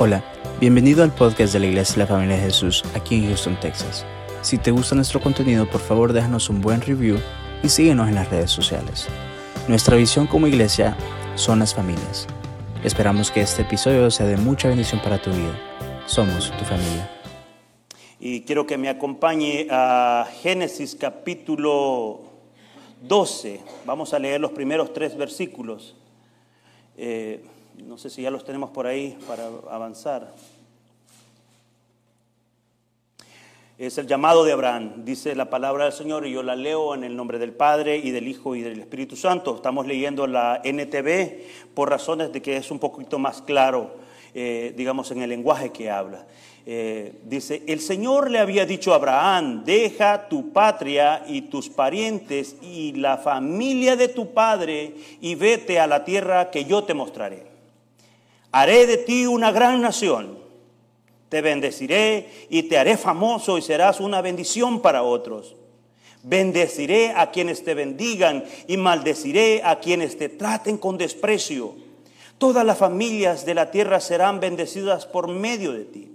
Hola, bienvenido al podcast de la Iglesia de la Familia de Jesús aquí en Houston, Texas. Si te gusta nuestro contenido, por favor déjanos un buen review y síguenos en las redes sociales. Nuestra visión como iglesia son las familias. Esperamos que este episodio sea de mucha bendición para tu vida. Somos tu familia. Y quiero que me acompañe a Génesis capítulo 12. Vamos a leer los primeros tres versículos. Eh, no sé si ya los tenemos por ahí para avanzar. Es el llamado de Abraham, dice la palabra del Señor, y yo la leo en el nombre del Padre y del Hijo y del Espíritu Santo. Estamos leyendo la NTV por razones de que es un poquito más claro, eh, digamos, en el lenguaje que habla. Eh, dice, el Señor le había dicho a Abraham, deja tu patria y tus parientes y la familia de tu padre y vete a la tierra que yo te mostraré. Haré de ti una gran nación. Te bendeciré y te haré famoso y serás una bendición para otros. Bendeciré a quienes te bendigan y maldeciré a quienes te traten con desprecio. Todas las familias de la tierra serán bendecidas por medio de ti.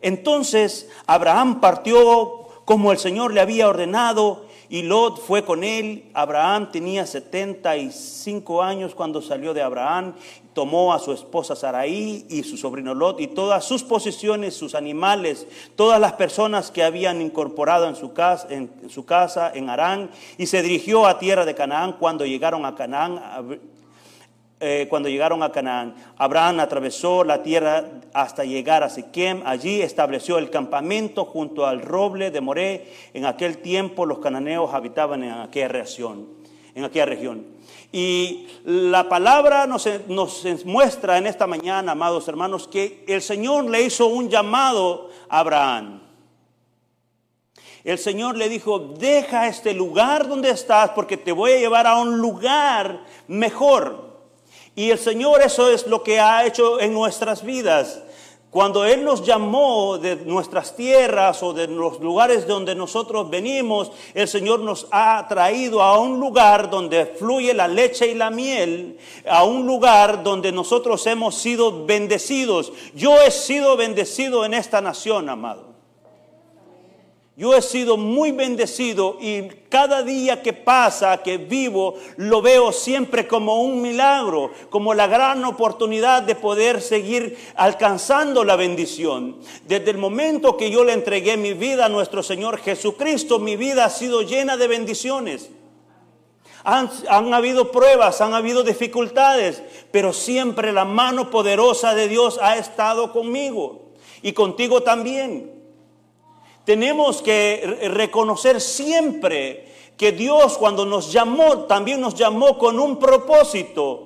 Entonces Abraham partió como el Señor le había ordenado y Lot fue con él. Abraham tenía 75 años cuando salió de Abraham. Tomó a su esposa Saraí y su sobrino Lot y todas sus posesiones, sus animales, todas las personas que habían incorporado en su casa, en Arán, y se dirigió a tierra de Canaán. Cuando llegaron a Canaán, eh, cuando llegaron a Canaán. Abraham atravesó la tierra hasta llegar a Siquem. Allí estableció el campamento junto al roble de Moré. En aquel tiempo los cananeos habitaban en aquella región. En aquella región. Y la palabra nos, nos muestra en esta mañana, amados hermanos, que el Señor le hizo un llamado a Abraham. El Señor le dijo, deja este lugar donde estás porque te voy a llevar a un lugar mejor. Y el Señor eso es lo que ha hecho en nuestras vidas. Cuando Él nos llamó de nuestras tierras o de los lugares donde nosotros venimos, el Señor nos ha traído a un lugar donde fluye la leche y la miel, a un lugar donde nosotros hemos sido bendecidos. Yo he sido bendecido en esta nación, amado. Yo he sido muy bendecido y cada día que pasa, que vivo, lo veo siempre como un milagro, como la gran oportunidad de poder seguir alcanzando la bendición. Desde el momento que yo le entregué mi vida a nuestro Señor Jesucristo, mi vida ha sido llena de bendiciones. Han, habido pruebas, han habido dificultades, pero siempre la mano poderosa de Dios ha estado conmigo y contigo también. Tenemos que reconocer siempre que Dios cuando nos llamó, también nos llamó con un propósito.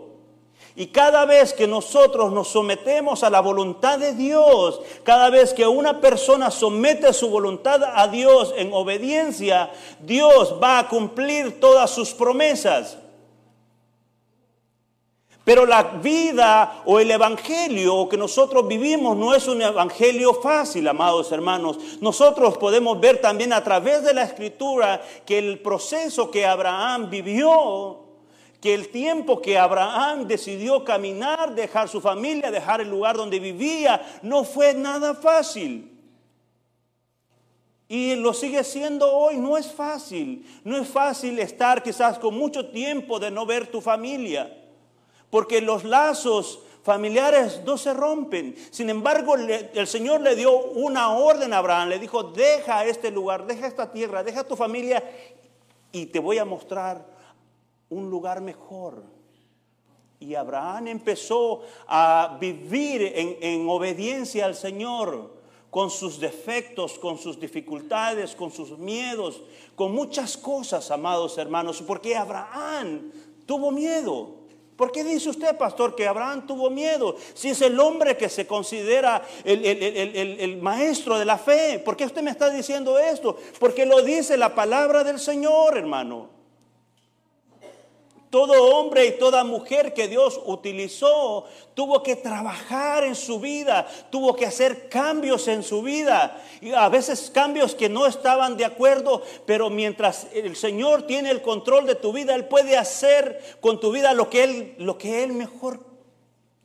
Y cada vez que nosotros nos sometemos a la voluntad de Dios, cada vez que una persona somete su voluntad a Dios en obediencia, Dios va a cumplir todas sus promesas. Pero la vida o el evangelio que nosotros vivimos no es un evangelio fácil, amados hermanos. Nosotros podemos ver también a través de la escritura que el proceso que Abraham vivió, que el tiempo que Abraham decidió caminar, dejar su familia, dejar el lugar donde vivía, no fue nada fácil. Y lo sigue siendo hoy, no es fácil. No es fácil estar quizás con mucho tiempo de no ver tu familia porque los lazos familiares no se rompen. Sin embargo, el Señor le dio una orden a Abraham, le dijo, deja este lugar, deja esta tierra, deja tu familia y te voy a mostrar un lugar mejor. Y Abraham empezó a vivir en, en obediencia al Señor con sus defectos, con sus dificultades, con sus miedos, con muchas cosas, amados hermanos, porque Abraham tuvo miedo. ¿Por qué dice usted, pastor, que Abraham tuvo miedo? Si es el hombre que se considera el, maestro de la fe. ¿Por qué usted me está diciendo esto? Porque lo dice la palabra del Señor, hermano. Todo hombre y toda mujer que Dios utilizó tuvo que trabajar en su vida, tuvo que hacer cambios en su vida. Y a veces cambios que no estaban de acuerdo, pero mientras el Señor tiene el control de tu vida, Él puede hacer con tu vida lo que Él, lo que él mejor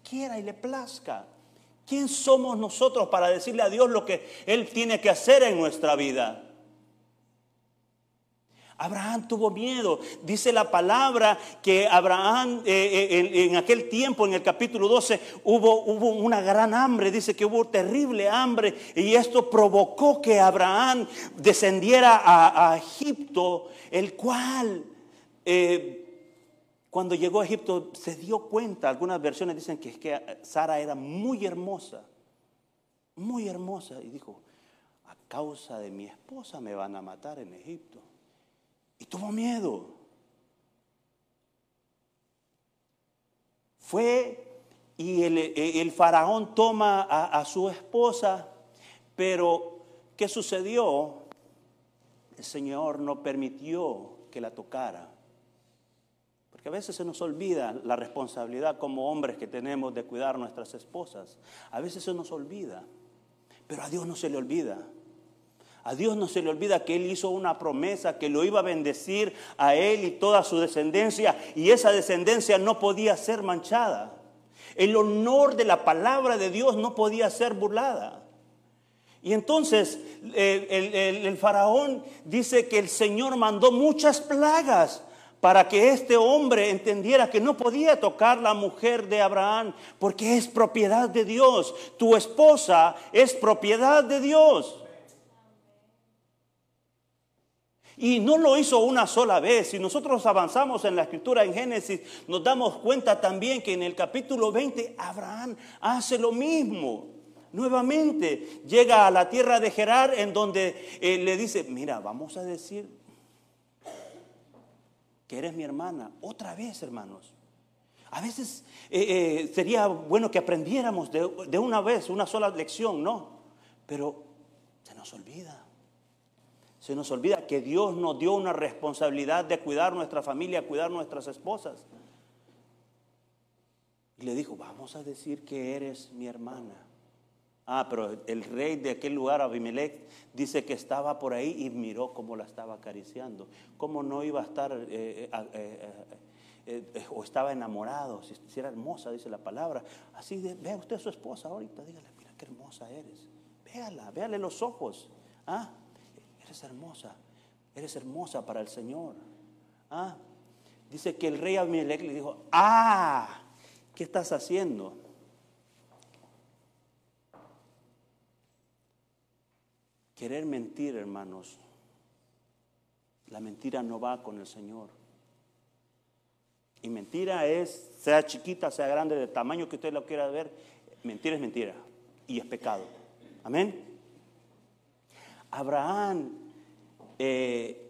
quiera y le plazca. ¿Quién somos nosotros para decirle a Dios lo que Él tiene que hacer en nuestra vida? Abraham tuvo miedo. Dice la palabra que Abraham eh, eh, en, aquel tiempo, en el capítulo 12, hubo, hubo, una gran hambre. Dice que hubo terrible hambre y esto provocó que Abraham descendiera a, Egipto, el cual... Eh, cuando llegó a Egipto se dio cuenta, algunas versiones dicen que, que Sara era muy hermosa, muy hermosa, y dijo, a causa de mi esposa me van a matar en Egipto. Y tuvo miedo. Fue y el, faraón toma a, a su esposa, pero ¿qué sucedió? El Señor no permitió que la tocara. Porque a veces se nos olvida la responsabilidad como hombres que tenemos de cuidar nuestras esposas. A veces se nos olvida, pero a Dios no se le olvida. A Dios no se le olvida que Él hizo una promesa que lo iba a bendecir a Él y toda su descendencia y esa descendencia no podía ser manchada. El honor de la palabra de Dios no podía ser burlada. Y entonces el, faraón dice que el Señor mandó muchas plagas para que este hombre entendiera que no podía tocar la mujer de Abraham porque es propiedad de Dios. Tu esposa es propiedad de Dios. Y no lo hizo una sola vez. Si nosotros avanzamos en la escritura en Génesis, nos damos cuenta también que en el capítulo 20 Abraham hace lo mismo. Nuevamente llega a la tierra de Gerar en donde eh, le dice, mira, vamos a decir que eres mi hermana. Otra vez, hermanos. A veces eh, eh, sería bueno que aprendiéramos de, de una vez, una sola lección, ¿no? Pero se nos olvida. Se nos olvida que Dios nos dio una responsabilidad de cuidar nuestra familia, cuidar nuestras esposas. Y le dijo, vamos a decir que eres mi hermana. Ah, pero el rey de aquel lugar, Abimelech, dice que estaba por ahí y miró cómo la estaba acariciando. ¿Cómo no iba a estar eh, eh, eh, o estaba enamorado? Si, era hermosa, dice la palabra. Así de, vea usted a su esposa ahorita, dígale, mira qué hermosa eres. Véala, véale los ojos. Ah, eres hermosa, eres hermosa para el Señor. ¿Ah? Dice que el rey Abimelech le dijo, ah, ¿qué estás haciendo? Querer mentir, hermanos, la mentira no va con el Señor. Y mentira es, sea chiquita, sea grande, de tamaño que usted lo quiera ver, mentira es mentira y es pecado. Amén. Abraham eh,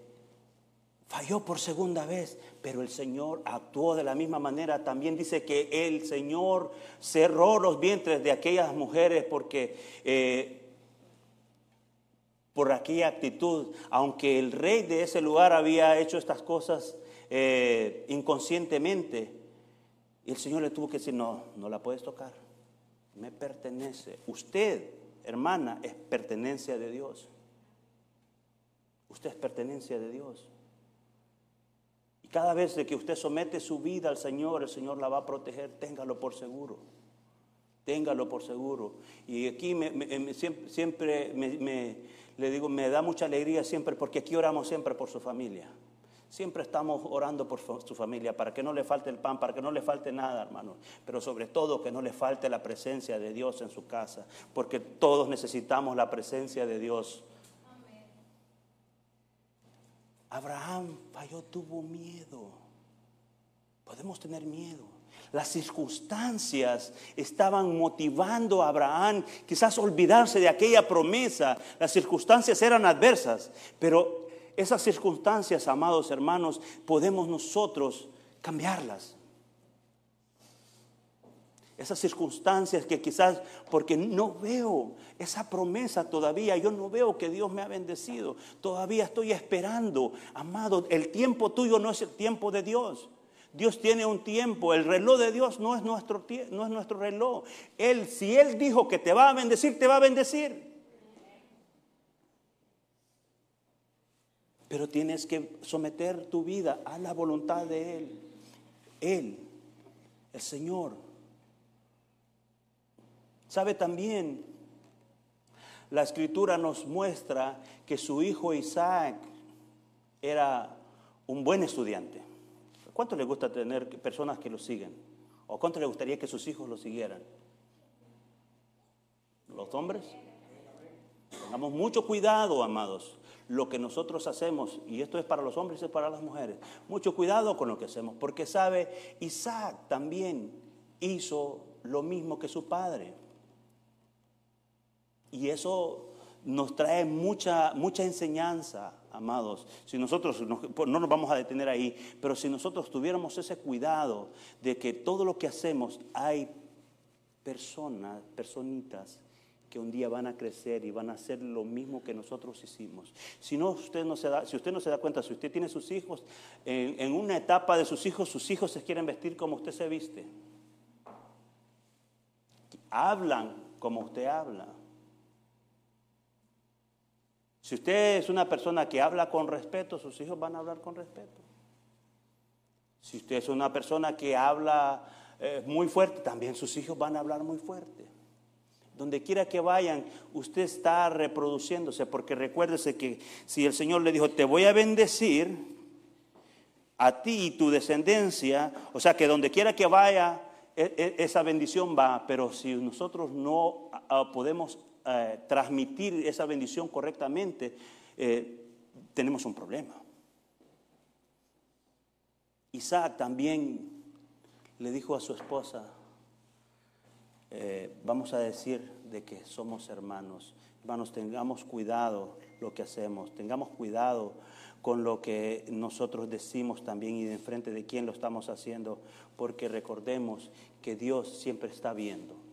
falló por segunda vez, pero el Señor actuó de la misma manera. También dice que el Señor cerró los vientres de aquellas mujeres porque... Eh, por aquella actitud, aunque el rey de ese lugar había hecho estas cosas eh, inconscientemente, el Señor le tuvo que decir, no, no la puedes tocar, me pertenece. Usted, hermana, es pertenencia de Dios. Usted es pertenencia de Dios. Y cada vez que usted somete su vida al Señor, el Señor la va a proteger, téngalo por seguro. Téngalo por seguro. Y aquí siempre, me, le digo, me da mucha alegría siempre, porque aquí oramos siempre por su familia. Siempre estamos orando por su familia, para que no le falte el pan, para que no le falte nada, hermano. Pero sobre todo que no le falte la presencia de Dios en su casa, porque todos necesitamos la presencia de Dios Abraham falló, tuvo miedo. Podemos tener miedo. Las circunstancias estaban motivando a Abraham quizás olvidarse de aquella promesa. Las circunstancias eran adversas, pero esas circunstancias, amados hermanos, podemos nosotros cambiarlas esas circunstancias que quizás porque no veo esa promesa todavía, yo no veo que Dios me ha bendecido, todavía estoy esperando, amado, el tiempo tuyo no es el tiempo de Dios. Dios tiene un tiempo, el reloj de Dios no es nuestro, no es nuestro reloj. Él, si Él dijo que te va a bendecir, te va a bendecir. Pero tienes que someter tu vida a la voluntad de Él. Él, el Señor, Sabe también, la escritura nos muestra que su hijo Isaac era un buen estudiante. ¿Cuánto le gusta tener personas que lo siguen? ¿O cuánto le gustaría que sus hijos lo siguieran? ¿Los hombres? Tengamos mucho cuidado, amados, lo que nosotros hacemos, y esto es para los hombres y para las mujeres, mucho cuidado con lo que hacemos, porque sabe, Isaac también hizo lo mismo que su padre. Y eso nos trae mucha, mucha enseñanza, amados. Si nosotros pues, no nos vamos a detener ahí, pero si nosotros tuviéramos ese cuidado de que todo lo que hacemos hay personas, personitas que un día van a crecer y van a hacer lo mismo que nosotros hicimos. Si no, usted no se da, si usted no se da cuenta, si usted tiene sus hijos, en, en una etapa de sus hijos, sus hijos se quieren vestir como usted se viste. Hablan como usted habla. Si usted es una persona que habla con respeto, sus hijos van a hablar con respeto. Si usted es una persona que habla eh, muy fuerte, también sus hijos van a hablar muy fuerte. Donde quiera que vayan, usted está reproduciéndose, porque recuérdese que si el Señor le dijo, te voy a bendecir a ti y tu descendencia, o sea que donde quiera que vaya, e, e, esa bendición va, pero si nosotros no ah, podemos eh, transmitir esa bendición correctamente, eh, tenemos un problema. Isaac también le dijo a su esposa, eh, vamos a decir de que somos hermanos. Hermanos, tengamos cuidado lo que hacemos, tengamos cuidado con lo que nosotros decimos también y de frente de quién lo estamos haciendo, porque recordemos que Dios siempre está viendo.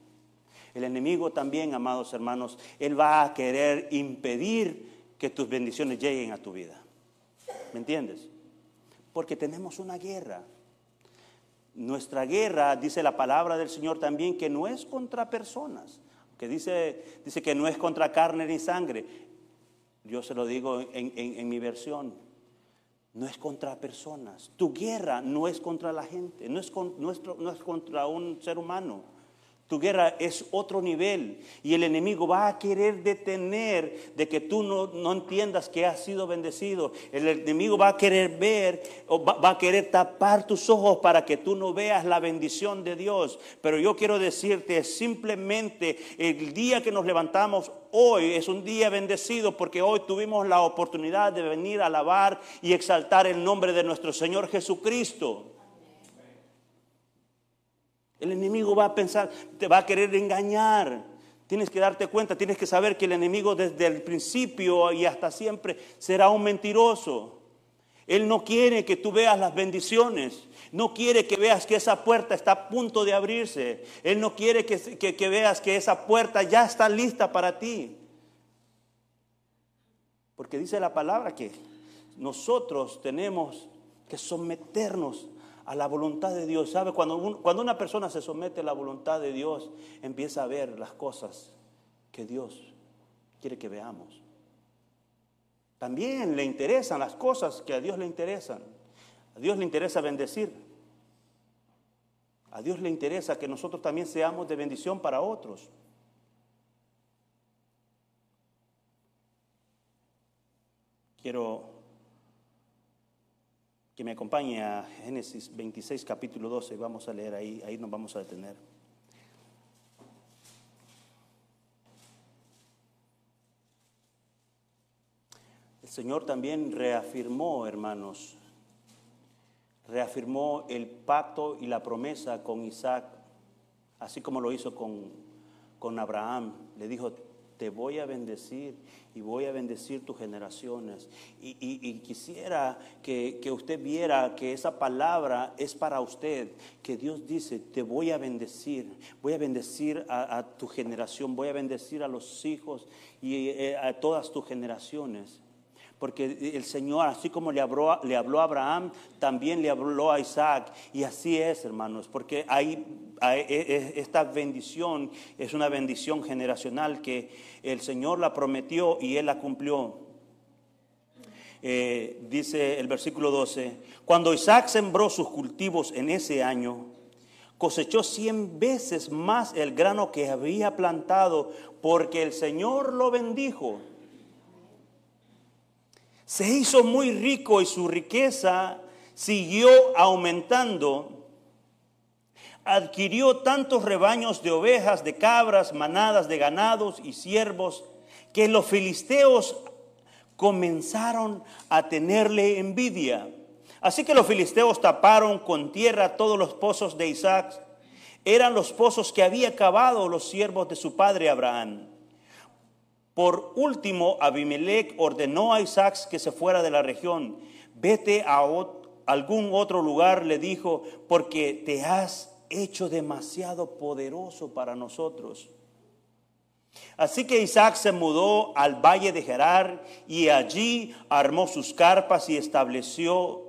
El enemigo también, amados hermanos, él va a querer impedir que tus bendiciones lleguen a tu vida. ¿Me entiendes? Porque tenemos una guerra. Nuestra guerra, dice la palabra del Señor también, que no es contra personas, que dice, dice que no es contra carne ni sangre. Yo se lo digo en, mi versión, no es contra personas. Tu guerra no es contra la gente, no es, no es contra un ser humano. Tu guerra es otro nivel y el enemigo va a querer detener de que tú no, entiendas que has sido bendecido. El enemigo va a querer ver o va, a querer tapar tus ojos para que tú no veas la bendición de Dios. Pero yo quiero decirte simplemente el día que nos levantamos hoy es un día bendecido porque hoy tuvimos la oportunidad de venir a alabar y exaltar el nombre de nuestro Señor Jesucristo. El enemigo va a pensar, te va a querer engañar. Tienes que darte cuenta, tienes que saber que el enemigo desde el principio y hasta siempre será un mentiroso. Él no quiere que tú veas las bendiciones. No quiere que veas que esa puerta está a punto de abrirse. Él no quiere que, que veas que esa puerta ya está lista para ti. Porque dice la palabra que nosotros tenemos que someternos a la voluntad de Dios. ¿Sabe? Cuando, cuando una persona se somete a la voluntad de Dios, empieza a ver las cosas que Dios quiere que veamos. También le interesan las cosas que a Dios le interesan. A Dios le interesa bendecir. A Dios le interesa que nosotros también seamos de bendición para otros. Quiero que me acompañe a Génesis 26, capítulo 12. Vamos a leer ahí, ahí nos vamos a detener. El Señor también reafirmó, hermanos, reafirmó el pacto y la promesa con Isaac, así como lo hizo con, con Abraham. Le dijo, te voy a bendecir y voy a bendecir tus generaciones. Y, quisiera que, usted viera que esa palabra es para usted, que Dios dice, te voy a bendecir, voy a bendecir a, tu generación, voy a bendecir a los hijos y eh, a todas tus generaciones. Porque el Señor, así como le habló, le habló a Abraham, también le habló a Isaac. Y así es, hermanos, porque hay, e, e, esta bendición es una bendición generacional que el Señor la prometió y Él la cumplió. Eh, dice el versículo 12, cuando Isaac sembró sus cultivos en ese año, cosechó cien veces más el grano que había plantado, porque el Señor lo bendijo. Se hizo muy rico y su riqueza siguió aumentando. Adquirió tantos rebaños de ovejas, de cabras, manadas de ganados y siervos, que los filisteos comenzaron a tenerle envidia. Así que los filisteos taparon con tierra todos los pozos de Isaac. Eran los pozos que había cavado los siervos de su padre Abraham. Por último, Abimelech ordenó a Isaac que se fuera de la región. Vete a algún otro lugar, le dijo, porque te has hecho demasiado poderoso para nosotros. Así que Isaac se mudó al valle de Gerar y allí armó sus carpas y estableció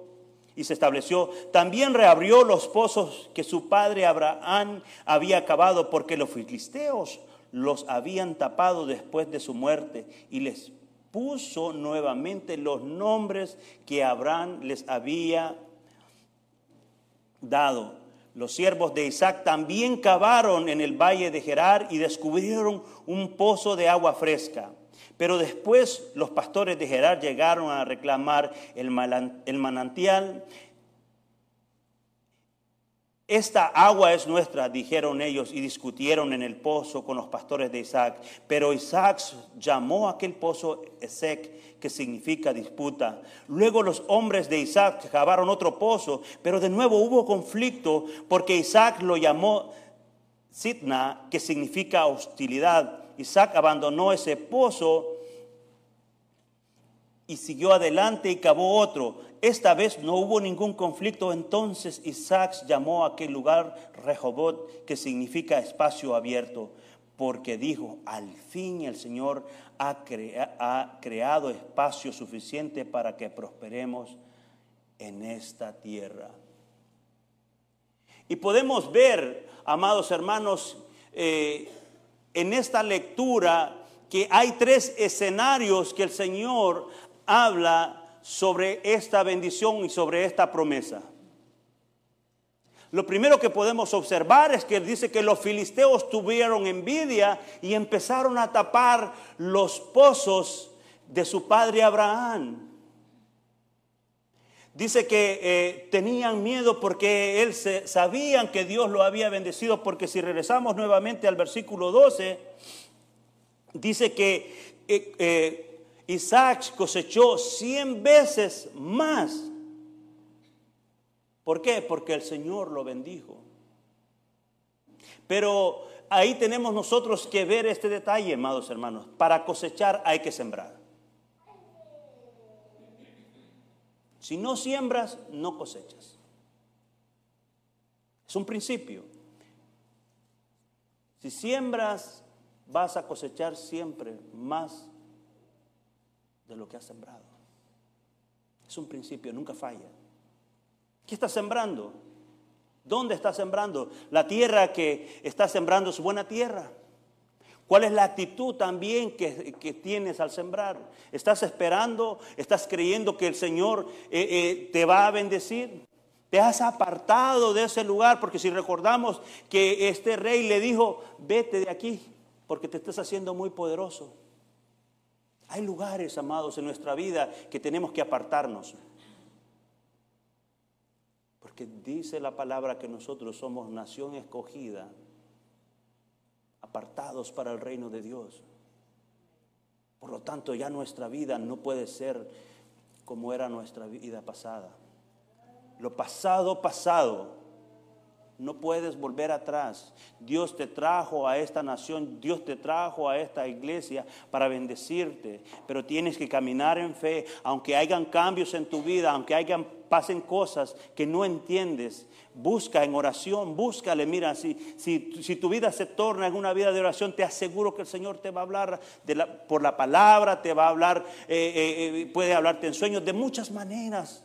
y se estableció. También reabrió los pozos que su padre Abraham había acabado porque los filisteos los habían tapado después de su muerte y les puso nuevamente los nombres que Abraham les había dado. Los siervos de Isaac también cavaron en el valle de Gerar y descubrieron un pozo de agua fresca. Pero después los pastores de Gerar llegaron a reclamar el manantial. Esta agua es nuestra, dijeron ellos, y discutieron en el pozo con los pastores de Isaac. Pero Isaac llamó a aquel pozo Esec, que significa disputa. Luego los hombres de Isaac cavaron otro pozo, pero de nuevo hubo conflicto, porque Isaac lo llamó Sitna, que significa hostilidad. Isaac abandonó ese pozo y siguió adelante y cavó otro. Esta vez no hubo ningún conflicto, entonces Isaac llamó a aquel lugar Rehobot, que significa espacio abierto, porque dijo, al fin el Señor ha, creado espacio suficiente para que prosperemos en esta tierra. Y podemos ver, amados hermanos, eh, en esta lectura que hay tres escenarios que el Señor habla sobre esta bendición y sobre esta promesa. Lo primero que podemos observar es que dice que los filisteos tuvieron envidia y empezaron a tapar los pozos de su padre Abraham. Dice que eh, tenían miedo porque él se, sabían que Dios lo había bendecido, porque si regresamos nuevamente al versículo 12, dice que eh, eh, Isaac cosechó cien veces más. ¿Por qué? Porque el Señor lo bendijo. Pero ahí tenemos nosotros que ver este detalle, amados hermanos. Para cosechar hay que sembrar. Si no siembras, no cosechas. Es un principio. Si siembras, vas a cosechar siempre más de lo que has sembrado. Es un principio, nunca falla. ¿Qué estás sembrando? ¿Dónde estás sembrando? La tierra que estás sembrando es buena tierra. ¿Cuál es la actitud también que, tienes al sembrar? ¿Estás esperando? ¿Estás creyendo que el Señor eh, eh, te va a bendecir? ¿Te has apartado de ese lugar? Porque si recordamos que este rey le dijo, vete de aquí, porque te estás haciendo muy poderoso. Hay lugares, amados, en nuestra vida que tenemos que apartarnos. Porque dice la palabra que nosotros somos nación escogida apartados para el reino de Dios. Por lo tanto, ya nuestra vida no puede ser como era nuestra vida pasada. Lo pasado, pasado. No puedes volver atrás. Dios te trajo a esta nación, Dios te trajo a esta iglesia para bendecirte, pero tienes que caminar en fe, aunque hayan cambios en tu vida, aunque hayan pasen cosas que no entiendes. Busca en oración, búscale. Mira, si, si, tu vida se torna en una vida de oración, te aseguro que el Señor te va a hablar por la palabra, te va a hablar, eh, eh, eh, puede hablarte en sueños de muchas maneras.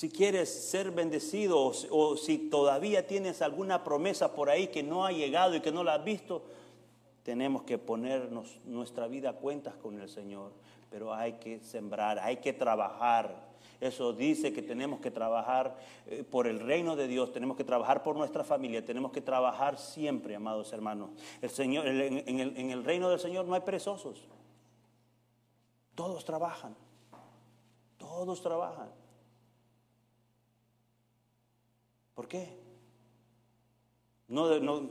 Si quieres ser bendecido o, si todavía tienes alguna promesa por ahí que no ha llegado y que no la has visto, tenemos que ponernos nuestra vida a cuentas con el Señor. Pero hay que sembrar, hay que trabajar. Eso dice que tenemos que trabajar eh, por el reino de Dios, tenemos que trabajar por nuestra familia, tenemos que trabajar siempre, amados hermanos. El Señor, en, el, en el reino del Señor no hay perezosos. Todos trabajan. Todos trabajan. ¿Por qué? No, no,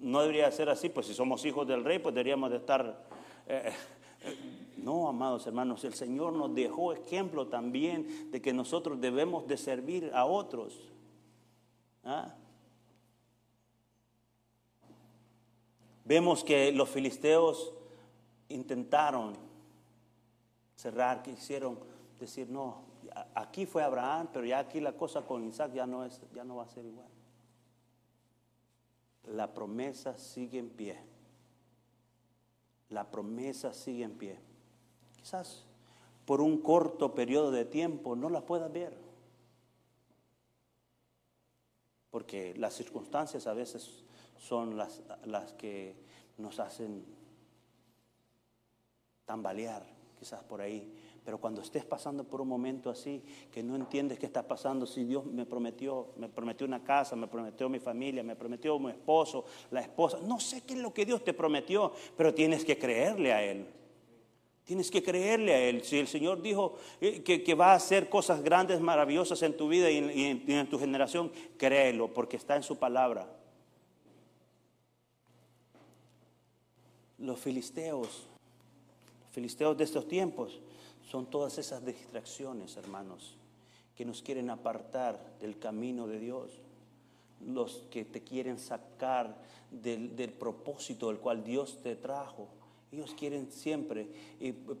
no debería ser así, pues si somos hijos del rey, pues deberíamos de estar... Eh, eh, no, amados hermanos, el Señor nos dejó ejemplo también de que nosotros debemos de servir a otros. ¿Ah? Vemos que los filisteos intentaron cerrar, quisieron decir, no, aquí fue Abraham, pero ya aquí la cosa con Isaac ya no, es, ya no va a ser igual la promesa sigue en pie. La promesa sigue en pie. Quizás por un corto periodo de tiempo no la puedas ver. Porque las circunstancias a veces son las, las que nos hacen tambalear, quizás por ahí. Pero cuando estés pasando por un momento así, que no entiendes qué está pasando, si Dios me prometió, me prometió una casa, me prometió mi familia, me prometió mi esposo, la esposa, no sé qué es lo que Dios te prometió, pero tienes que creerle a Él. Tienes que creerle a Él. Si el Señor dijo eh, que, va a hacer cosas grandes, maravillosas en tu vida y en, y en tu generación, créelo, porque está en su palabra. Los filisteos, los filisteos de estos tiempos, son todas esas distracciones, hermanos, que nos quieren apartar del camino de Dios, los que te quieren sacar del, propósito del cual Dios te trajo. Ellos quieren siempre,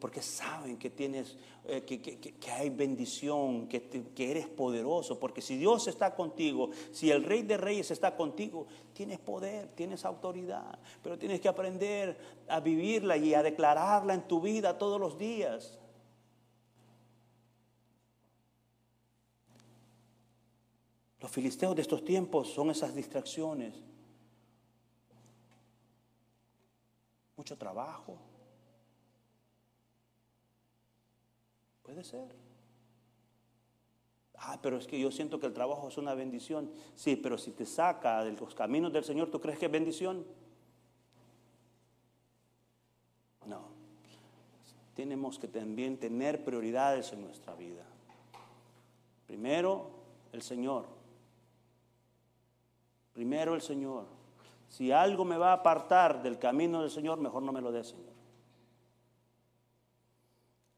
porque saben que tienes, eh, que, hay bendición, que, que, eres poderoso. Porque si Dios está contigo, si el Rey de Reyes está contigo, tienes poder, tienes autoridad. Pero tienes que aprender a vivirla y a declararla en tu vida todos los días. Los filisteos de estos tiempos son esas distracciones. Mucho trabajo. Puede ser. Ah, pero es que yo siento que el trabajo es una bendición. Sí, pero si te saca de los caminos del Señor, ¿tú crees que es bendición? No. Tenemos que también tener prioridades en nuestra vida. Primero, el Señor. Primero el Señor. Si algo me va a apartar del camino del Señor, mejor no me lo dé, Señor.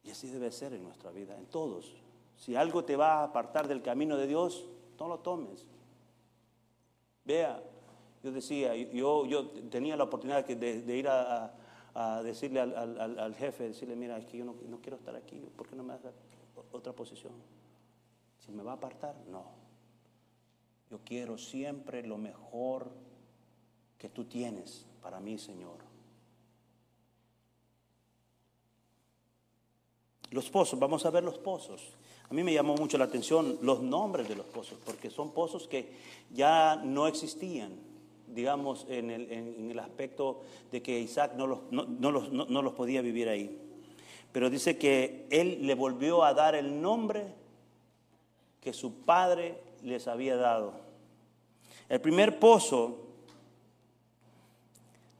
Y así debe ser en nuestra vida, en todos. Si algo te va a apartar del camino de Dios, no lo tomes. Vea, yo decía, yo, yo tenía la oportunidad de, ir a, decirle al, jefe, decirle, mira, es que yo no, no quiero estar aquí, ¿por qué no me das otra posición? Si me va a apartar, no. Yo quiero siempre lo mejor que tú tienes para mí, Señor. Los pozos, vamos a ver los pozos. A mí me llamó mucho la atención los nombres de los pozos, porque son pozos que ya no existían, digamos, en el, aspecto de que Isaac no los, los, no los podía vivir ahí. Pero dice que él le volvió a dar el nombre que su padre les había dado. El primer pozo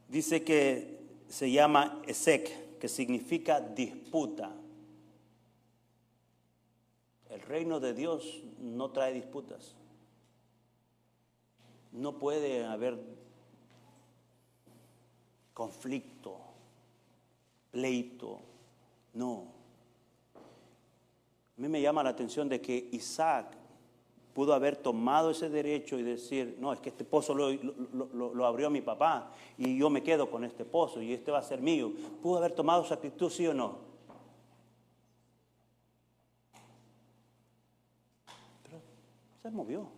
dice que se llama Esek, que significa disputa. El reino de Dios no trae disputas. No puede haber conflicto, pleito, no. A mí me llama la atención de que Isaac pudo haber tomado ese derecho y decir, no, es que este pozo lo, abrió mi papá y yo me quedo con este pozo y este va a ser mío. ¿Pudo haber tomado esa actitud, sí o no? Pero se movió.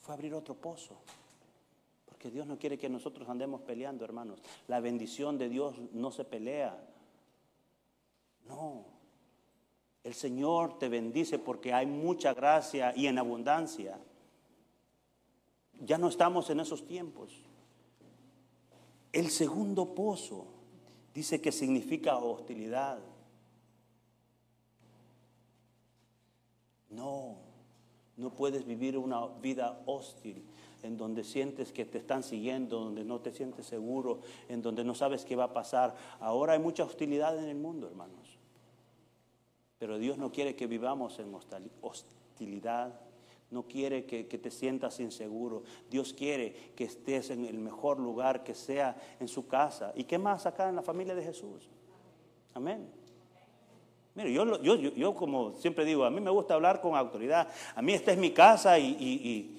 Fue a abrir otro pozo. Porque Dios no quiere que nosotros andemos peleando, hermanos. La bendición de Dios no se pelea. No, el Señor te bendice porque hay mucha gracia y en abundancia. Ya no estamos en esos tiempos. El segundo pozo dice que significa hostilidad. No, no puedes vivir una vida hostil en donde sientes que te están siguiendo, donde no te sientes seguro, en donde no sabes qué va a pasar. Ahora hay mucha hostilidad en el mundo, hermanos. Pero Dios no quiere que vivamos en hostilidad, no quiere que, te sientas inseguro. Dios quiere que estés en el mejor lugar, que sea en su casa. ¿Y qué más acá en la familia de Jesús? Amén. Mire, yo, yo, yo, como siempre digo, a mí me gusta hablar con autoridad. A mí esta es mi casa y,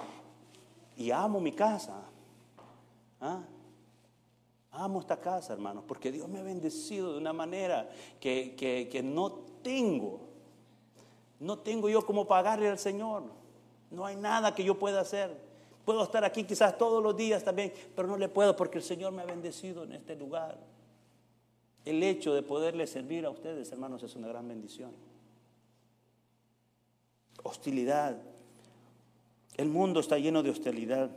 y, amo mi casa. ¿Ah? Amo esta casa, hermanos, porque Dios me ha bendecido de una manera que, que no tengo. No tengo yo como pagarle al Señor. No hay nada que yo pueda hacer. Puedo estar aquí quizás todos los días también, pero no le puedo porque el Señor me ha bendecido en este lugar. El hecho de poderle servir a ustedes, hermanos, es una gran bendición. Hostilidad. El mundo está lleno de hostilidad.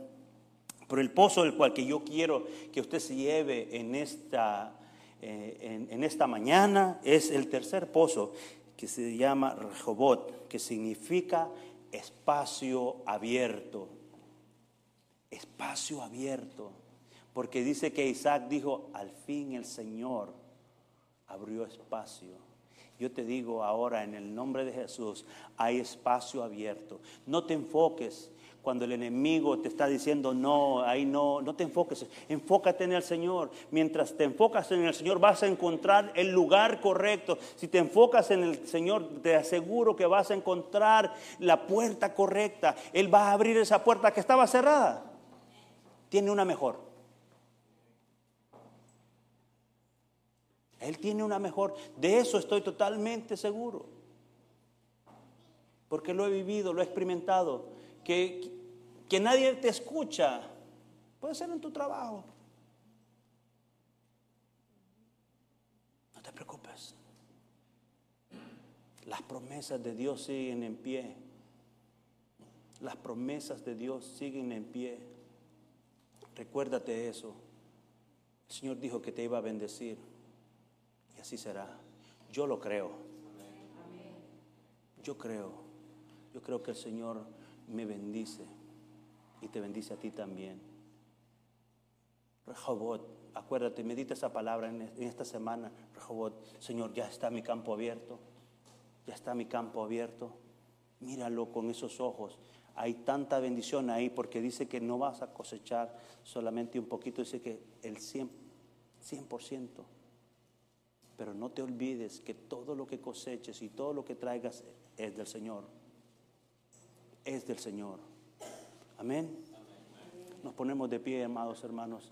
Pero el pozo del cual que yo quiero que usted se lleve en esta, eh, en esta mañana es el tercer pozo que se llama Rehobot, que significa espacio abierto. Espacio abierto. Porque dice que Isaac dijo, al fin el Señor abrió espacio. Yo te digo ahora en el nombre de Jesús, hay espacio abierto. No te enfoques cuando el enemigo te está diciendo no, ahí no, no te enfoques, enfócate en el Señor. Mientras te enfocas en el Señor vas a encontrar el lugar correcto. Si te enfocas en el Señor, te aseguro que vas a encontrar la puerta correcta. Él va a abrir esa puerta que estaba cerrada. Tiene una mejor. Él tiene una mejor. De eso estoy totalmente seguro. Porque lo he vivido, lo he experimentado. Que, que nadie te escucha, puede ser en tu trabajo. No te preocupes. Las promesas de Dios siguen en pie. Las promesas de Dios siguen en pie. Recuérdate eso. El Señor dijo que te iba a bendecir. Y así será. Yo lo creo. Yo creo. Yo creo que el Señor me bendice y te bendice a ti también. Rehobot, acuérdate, medita esa palabra en esta semana. Rehobot, Señor, ya está mi campo abierto. Ya está mi campo abierto. Míralo con esos ojos. Hay tanta bendición ahí porque dice que no vas a cosechar solamente un poquito, dice que el 100%. 100%. Pero no te olvides que todo lo que coseches y todo lo que traigas es del Señor. Es del Señor. Amén. Nos ponemos de pie, amados hermanos.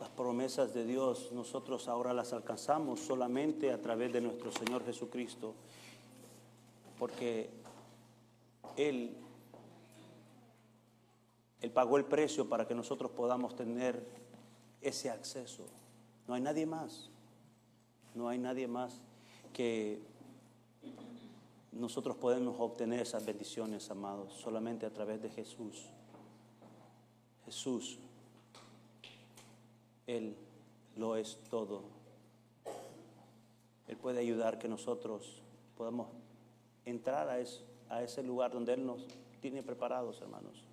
Las promesas de Dios nosotros ahora las alcanzamos solamente a través de nuestro Señor Jesucristo, porque Él, Él pagó el precio para que nosotros podamos tener ese acceso. No hay nadie más. No hay nadie más que nosotros podemos obtener esas bendiciones, amados, solamente a través de Jesús. Jesús, Él lo es todo. Él puede ayudar que nosotros podamos entrar a, a ese lugar donde Él nos tiene preparados, hermanos.